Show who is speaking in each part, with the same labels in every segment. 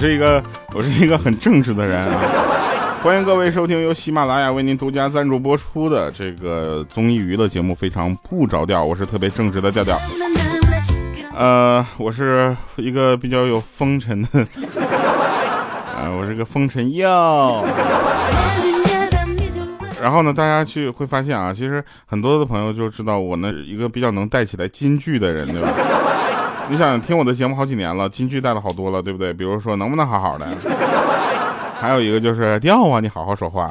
Speaker 1: 我是一个我是一个很正直的人啊！欢迎各位收听由喜马拉雅为您独家赞助播出的这个综艺娱乐节目《非常不着调》，我是特别正直的调调。呃，我是一个比较有风尘的，呃，我是个风尘妖。然后呢，大家去会发现啊，其实很多的朋友就知道我呢一个比较能带起来金句的人，对吧？你想听我的节目好几年了，金句带了好多了，对不对？比如说能不能好好的？还有一个就是调啊，你好好说话。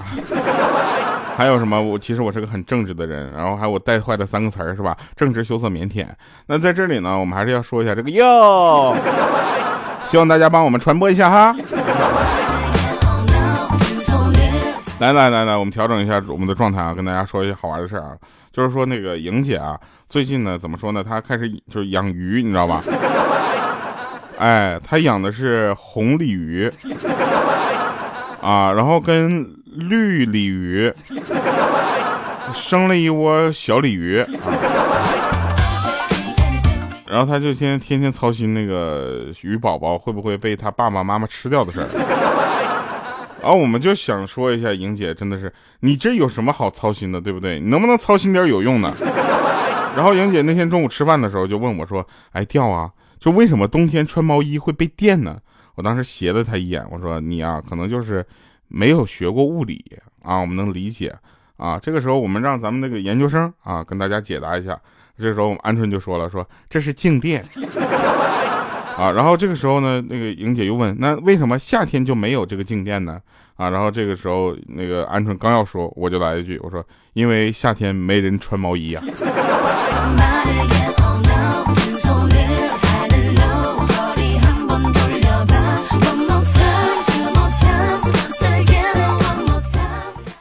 Speaker 1: 还有什么？我其实我是个很正直的人，然后还有我带坏的三个词儿是吧？正直、羞涩、腼腆。那在这里呢，我们还是要说一下这个哟，希望大家帮我们传播一下哈。来来来来，我们调整一下我们的状态啊，跟大家说一些好玩的事儿啊。就是说那个莹姐啊，最近呢怎么说呢？她开始就是养鱼，你知道吧？哎，她养的是红鲤鱼啊，然后跟绿鲤鱼生了一窝小鲤鱼啊，然后她就天天天天操心那个鱼宝宝会不会被他爸爸妈妈吃掉的事儿。然后我们就想说一下，莹姐真的是你这有什么好操心的，对不对？你能不能操心点有用的？然后莹姐那天中午吃饭的时候就问我说：“哎，掉啊，就为什么冬天穿毛衣会被电呢？”我当时斜了她一眼，我说：“你啊，可能就是没有学过物理啊，我们能理解啊。”这个时候我们让咱们那个研究生啊跟大家解答一下。这时候我们鹌鹑就说了：“说这是静电。”啊，然后这个时候呢，那个莹姐又问，那为什么夏天就没有这个静电呢？啊，然后这个时候那个鹌鹑刚要说，我就来一句，我说因为夏天没人穿毛衣呀。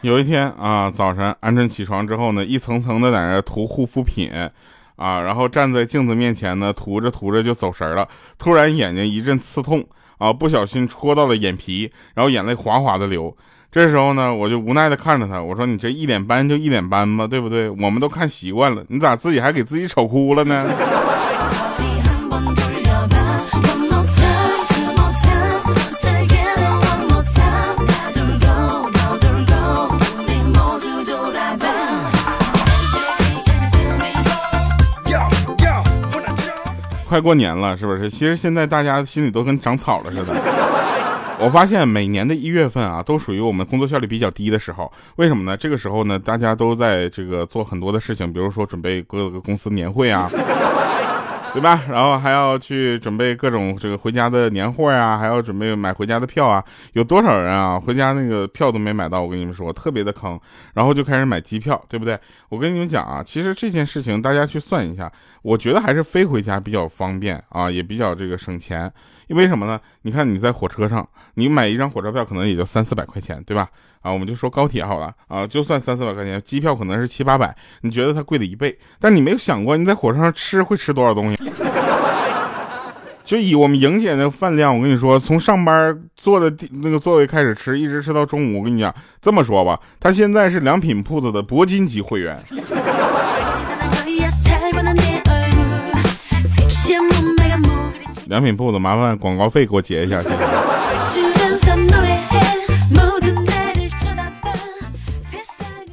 Speaker 1: 有一天啊，早晨鹌鹑起床之后呢，一层层的在那涂护肤品。啊，然后站在镜子面前呢，涂着涂着就走神了，突然眼睛一阵刺痛，啊，不小心戳到了眼皮，然后眼泪哗哗的流。这时候呢，我就无奈的看着他，我说：“你这一脸斑就一脸斑吧，对不对？我们都看习惯了，你咋自己还给自己丑哭了呢？” 快过年了，是不是？其实现在大家心里都跟长草了似的。我发现每年的一月份啊，都属于我们工作效率比较低的时候。为什么呢？这个时候呢，大家都在这个做很多的事情，比如说准备各个公司年会啊。对吧？然后还要去准备各种这个回家的年货呀，还要准备买回家的票啊。有多少人啊，回家那个票都没买到？我跟你们说，特别的坑。然后就开始买机票，对不对？我跟你们讲啊，其实这件事情大家去算一下，我觉得还是飞回家比较方便啊，也比较这个省钱。因为什么呢？你看你在火车上，你买一张火车票可能也就三四百块钱，对吧？啊，我们就说高铁好了啊，就算三四百块钱，机票可能是七八百，你觉得它贵了一倍，但你没有想过你在火车上吃会吃多少东西？就以我们莹姐那个饭量，我跟你说，从上班坐的那个座位开始吃，一直吃到中午。我跟你讲，这么说吧，她现在是良品铺子的铂金级会员。良品铺子，麻烦广告费给我结一下，谢谢。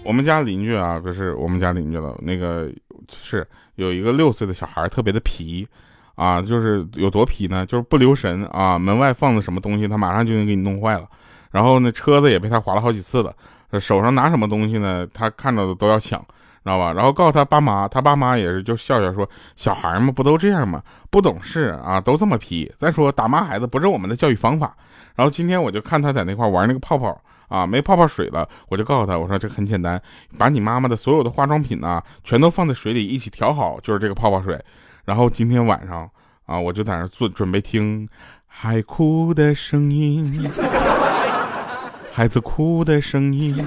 Speaker 1: 我们家邻居啊，不是我们家邻居了，那个是有一个六岁的小孩，特别的皮啊，就是有多皮呢？就是不留神啊，门外放的什么东西，他马上就能给你弄坏了。然后那车子也被他划了好几次了，手上拿什么东西呢？他看到的都要抢，知道吧？然后告诉他爸妈，他爸妈也是就笑笑说：“小孩嘛，不都这样吗？不懂事啊，都这么皮。再说打骂孩子不是我们的教育方法。”然后今天我就看他在那块玩那个泡泡。啊，没泡泡水了，我就告诉他，我说这很简单，把你妈妈的所有的化妆品呢，全都放在水里一起调好，就是这个泡泡水。然后今天晚上啊，我就在那做准备听海哭的声音，孩子哭的声音。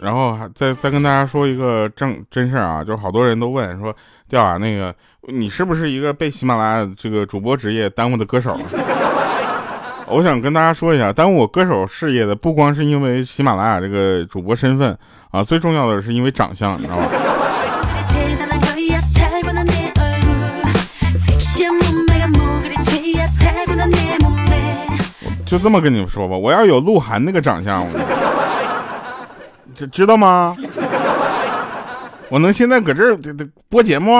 Speaker 1: 然后还再再跟大家说一个正真事儿啊，就是好多人都问说，调啊，那个你是不是一个被喜马拉雅这个主播职业耽误的歌手？我想跟大家说一下，耽误我歌手事业的不光是因为喜马拉雅这个主播身份啊，最重要的是因为长相，你知道吗？就这么跟你们说吧，我要有鹿晗那个长相，知知道吗？我能现在搁这儿播节目？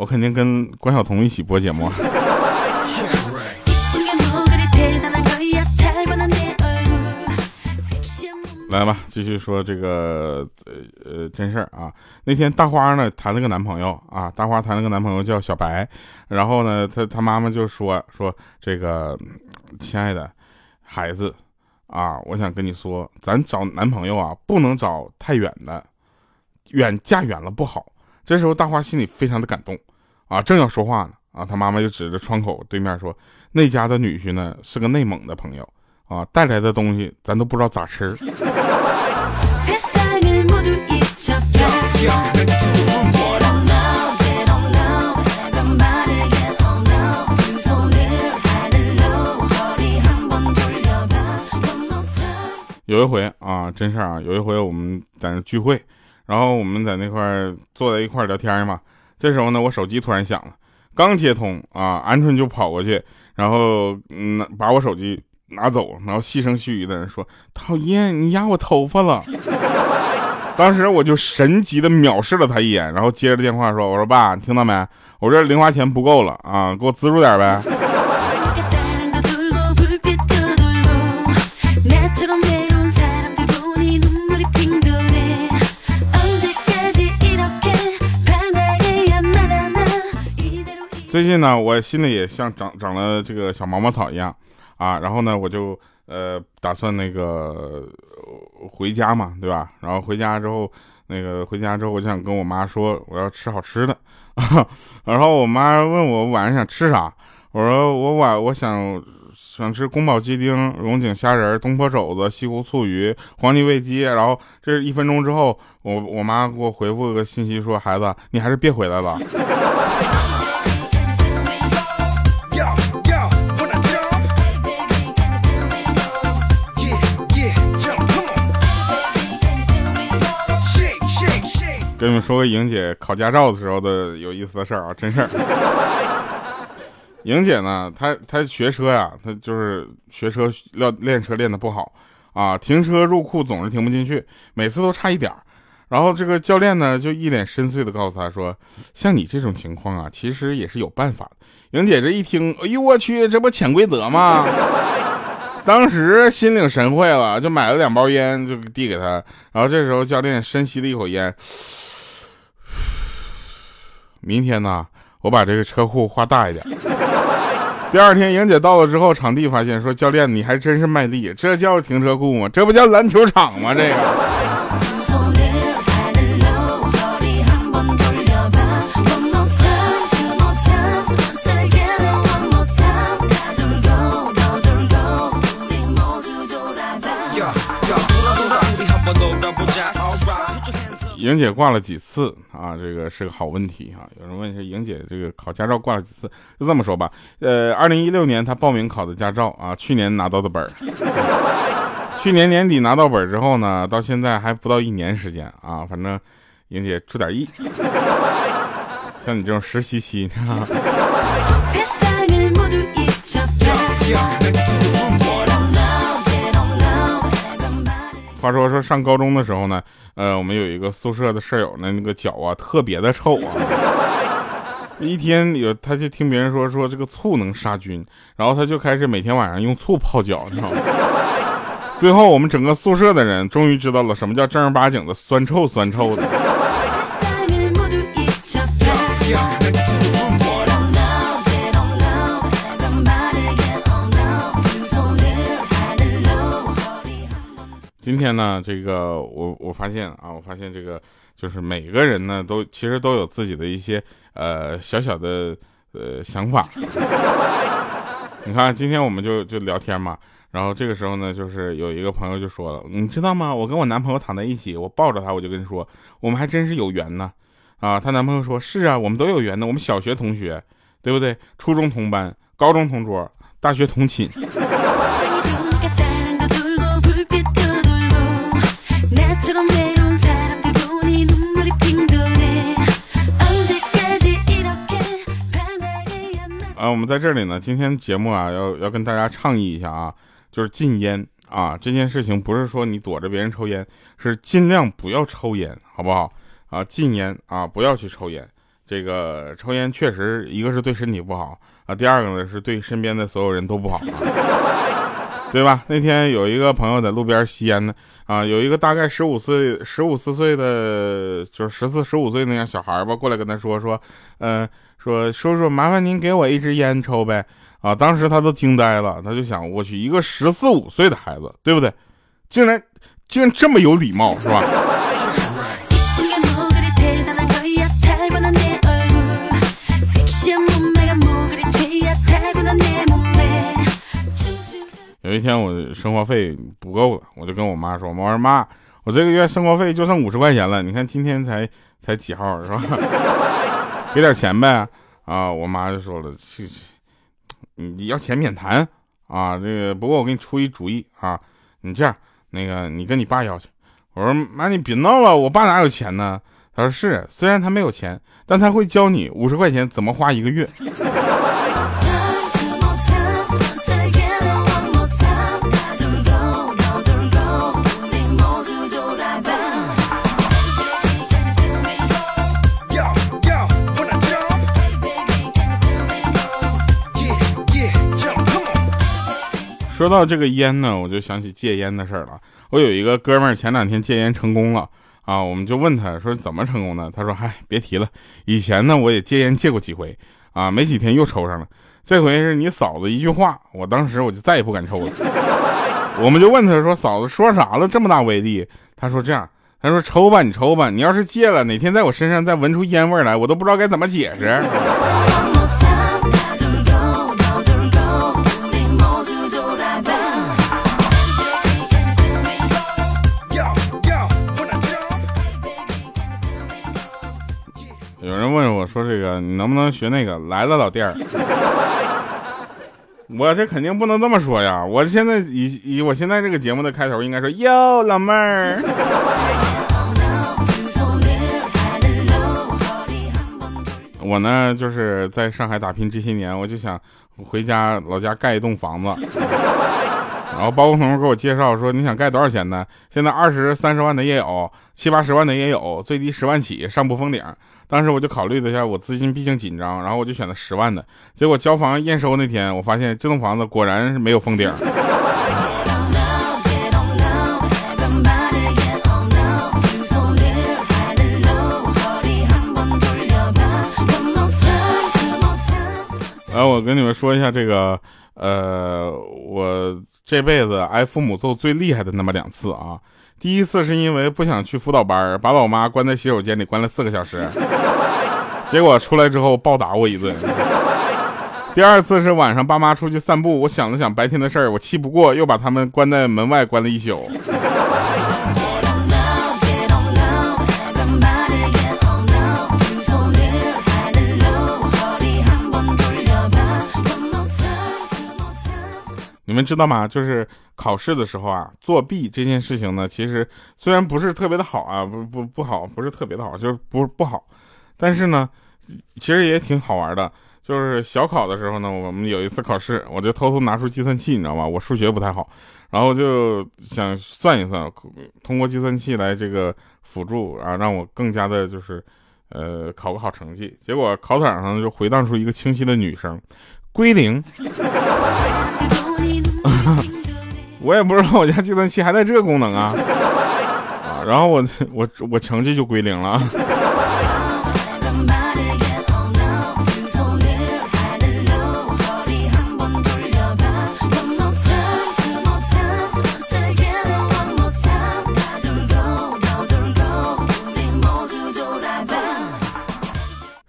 Speaker 1: 我肯定跟关晓彤一起播节目。来吧，继续说这个呃呃真事儿啊。那天大花呢谈了个男朋友啊，大花谈了个男朋友叫小白，然后呢，他他妈妈就说说这个亲爱的孩子啊，我想跟你说，咱找男朋友啊，不能找太远的，远嫁远了不好。这时候大花心里非常的感动啊，正要说话呢啊，他妈妈就指着窗口对面说，那家的女婿呢是个内蒙的朋友。啊，带来的东西咱都不知道咋吃。有一回啊，真事儿啊，有一回我们在那聚会，然后我们在那块坐在一块聊天嘛。这时候呢，我手机突然响了，刚接通啊，鹌鹑就跑过去，然后嗯，把我手机。拿走，然后细声细语的说：“讨厌，你压我头发了。”当时我就神级的藐视了他一眼，然后接着电话说：“我说爸，你听到没？我这零花钱不够了啊，给我资助点呗。”最近呢，我心里也像长长了这个小毛毛草一样。啊，然后呢，我就呃打算那个回家嘛，对吧？然后回家之后，那个回家之后，我想跟我妈说我要吃好吃的，然后我妈问我晚上想吃啥，我说我晚我想想吃宫保鸡丁、龙井虾仁、东坡肘子、西湖醋鱼、黄泥味鸡。然后这一分钟之后，我我妈给我回复个信息说，孩子，你还是别回来了。跟你们说个莹姐考驾照的时候的有意思的事儿啊，真事儿。莹姐呢，她她学车呀，她就是学车练练车练的不好啊，停车入库总是停不进去，每次都差一点儿。然后这个教练呢，就一脸深邃的告诉她说：“像你这种情况啊，其实也是有办法的。”莹姐这一听，哎呦我去，这不潜规则吗？当时心领神会了，就买了两包烟就递给他。然后这时候教练深吸了一口烟。明天呢，我把这个车库画大一点。第二天，莹姐到了之后，场地发现说：“教练，你还真是卖力，这叫停车库吗？这不叫篮球场吗？这个。”莹姐挂了几次啊？这个是个好问题哈。有人问是莹姐这个考驾照挂了几次？就这么说吧，呃，二零一六年她报名考的驾照啊，去年拿到的本儿，去年年底拿到本儿之后呢，到现在还不到一年时间啊。反正莹姐出点意，像你这种实习期。话说说上高中的时候呢，呃，我们有一个宿舍的舍友呢，那个脚啊特别的臭啊。一天有他就听别人说说这个醋能杀菌，然后他就开始每天晚上用醋泡脚，你知道吗？最后我们整个宿舍的人终于知道了什么叫正儿八经的酸臭酸臭的。今天呢，这个我我发现啊，我发现这个就是每个人呢，都其实都有自己的一些呃小小的呃想法。你看，今天我们就就聊天嘛，然后这个时候呢，就是有一个朋友就说了，你知道吗？我跟我男朋友躺在一起，我抱着他，我就跟你说，我们还真是有缘呢。啊，她男朋友说，是啊，我们都有缘的，我们小学同学，对不对？初中同班，高中同桌。大学同寝。啊，我们在这里呢，今天节目啊，要要跟大家倡议一下啊，就是禁烟啊，这件事情不是说你躲着别人抽烟，是尽量不要抽烟，好不好？啊，禁烟啊，不要去抽烟。这个抽烟确实一个是对身体不好啊，第二个呢是对身边的所有人都不好，对吧？那天有一个朋友在路边吸烟呢，啊，有一个大概十五岁、十五四岁的，就是十四、十五岁那样小孩吧，过来跟他说说，嗯。说叔叔，麻烦您给我一支烟抽呗！啊，当时他都惊呆了，他就想，我去，一个十四五岁的孩子，对不对？竟然竟然这么有礼貌，是吧？有一天我生活费不够了，我就跟我妈说：“我说妈，我这个月生活费就剩五十块钱了，你看今天才才几号，是吧？” 给点钱呗，啊！我妈就说了，去去，你要钱免谈啊！这个不过我给你出一主意啊，你这样，那个你跟你爸要去。我说妈，你别闹了，我爸哪有钱呢？他说是，虽然他没有钱，但他会教你五十块钱怎么花一个月。说到这个烟呢，我就想起戒烟的事儿了。我有一个哥们儿前两天戒烟成功了啊，我们就问他说怎么成功的？他说：“嗨，别提了，以前呢我也戒烟戒过几回啊，没几天又抽上了。这回是你嫂子一句话，我当时我就再也不敢抽了。我们就问他说嫂子说啥了这么大威力？他说这样，他说抽吧，你抽吧，你要是戒了，哪天在我身上再闻出烟味来，我都不知道该怎么解释。”我说：“这个你能不能学那个来了老弟儿？” 我这肯定不能这么说呀！我现在以以我现在这个节目的开头应该说：“哟，老妹儿。”我呢就是在上海打拼这些年，我就想回家老家盖一栋房子。然后包工头给我介绍说：“你想盖多少钱呢？现在二十三十万的也有，七八十万的也有，最低十万起，上不封顶。”当时我就考虑了一下，我资金毕竟紧张，然后我就选了十万的。结果交房验收那天，我发现这栋房子果然是没有封顶。来，我跟你们说一下这个，呃，我这辈子挨父母揍最厉害的那么两次啊。第一次是因为不想去辅导班，把老妈关在洗手间里关了四个小时，结果出来之后暴打我一顿。第二次是晚上爸妈出去散步，我想了想白天的事儿，我气不过，又把他们关在门外关了一宿。你们知道吗？就是考试的时候啊，作弊这件事情呢，其实虽然不是特别的好啊，不不不好，不是特别的好，就是不不好，但是呢，其实也挺好玩的。就是小考的时候呢，我们有一次考试，我就偷偷拿出计算器，你知道吗？我数学不太好，然后就想算一算，通过计算器来这个辅助啊，让我更加的就是，呃，考个好成绩。结果考场上就回荡出一个清晰的女声，归零。我也不知道我家计算器还带这个功能啊，啊，然后我我我成绩就归零了。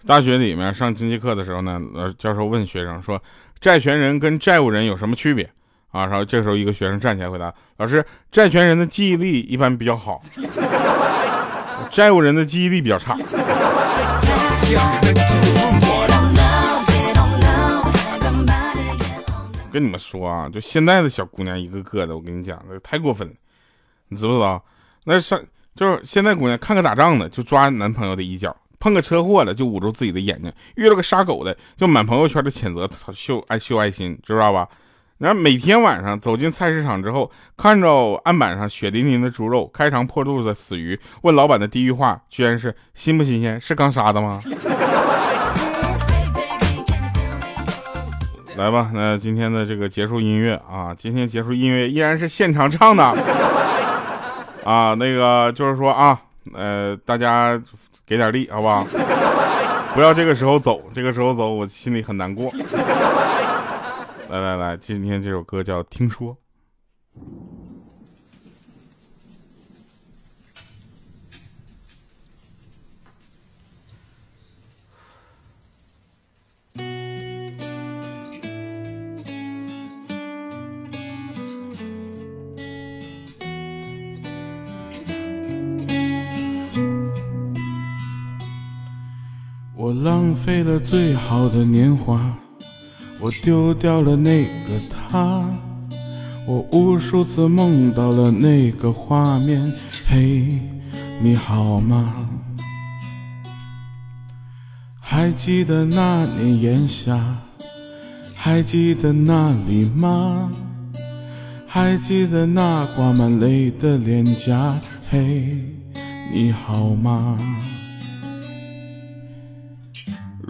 Speaker 1: 大学里面上经济课的时候呢，呃，教授问学生说：“债权人跟债务人有什么区别？”啊，然后这时候一个学生站起来回答：“老师，债权人的记忆力一般比较好，债务人的记忆力比较差。”跟你们说啊，就现在的小姑娘一个个的，我跟你讲，那太过分了，你知不知道？那上就是现在姑娘看个打仗的就抓男朋友的衣角，碰个车祸了就捂住自己的眼睛，遇到个杀狗的就满朋友圈的谴责秀爱秀爱心，知道吧？然后每天晚上走进菜市场之后，看着案板上血淋淋的猪肉，开肠破肚的死鱼，问老板的第一句话居然是新不新鲜？是刚杀的吗？来吧，那今天的这个结束音乐啊，今天结束音乐依然是现场唱的啊，那个就是说啊，呃，大家给点力好不好？不要这个时候走，这个时候走我心里很难过。来来来，今天这首歌叫《听说》。我浪费了最好的年华。我丢掉了那个他，我无数次梦到了那个画面。嘿，你好吗？还记得那年炎夏，还记得那里吗？还记得那挂满泪的脸颊。嘿，你好吗？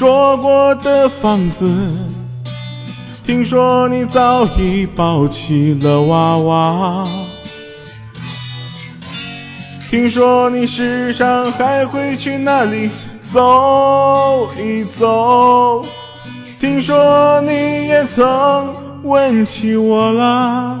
Speaker 1: 说过的房子，听说你早已抱起了娃娃，听说你时常还会去那里走一走，听说你也曾问起我啦。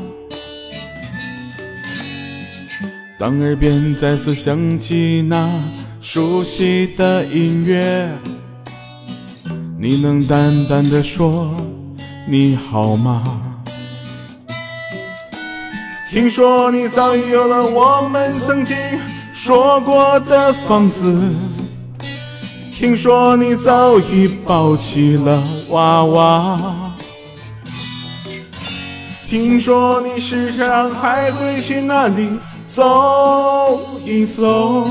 Speaker 1: 当耳边再次响起那熟悉的音乐，你能淡淡的说你好吗？听说你早已有了我们曾经说过的房子，听说你早已抱起了娃娃，听说你时常还会去那里。走一走，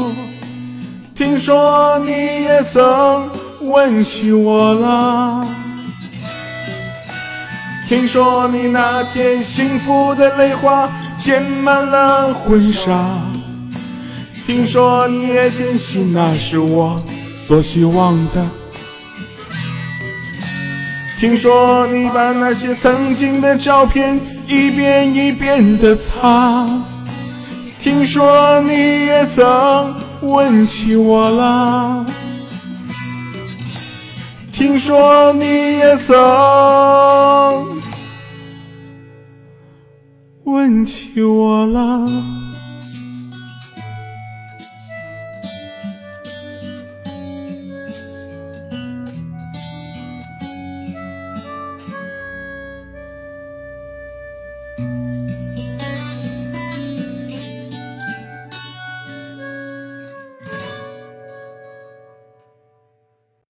Speaker 1: 听说你也曾问起我啦。听说你那天幸福的泪花溅满了婚纱。听说你也坚信那是我所希望的。听说你把那些曾经的照片一遍一遍的擦。听说你也曾问起我啦，听说你也曾问起我啦。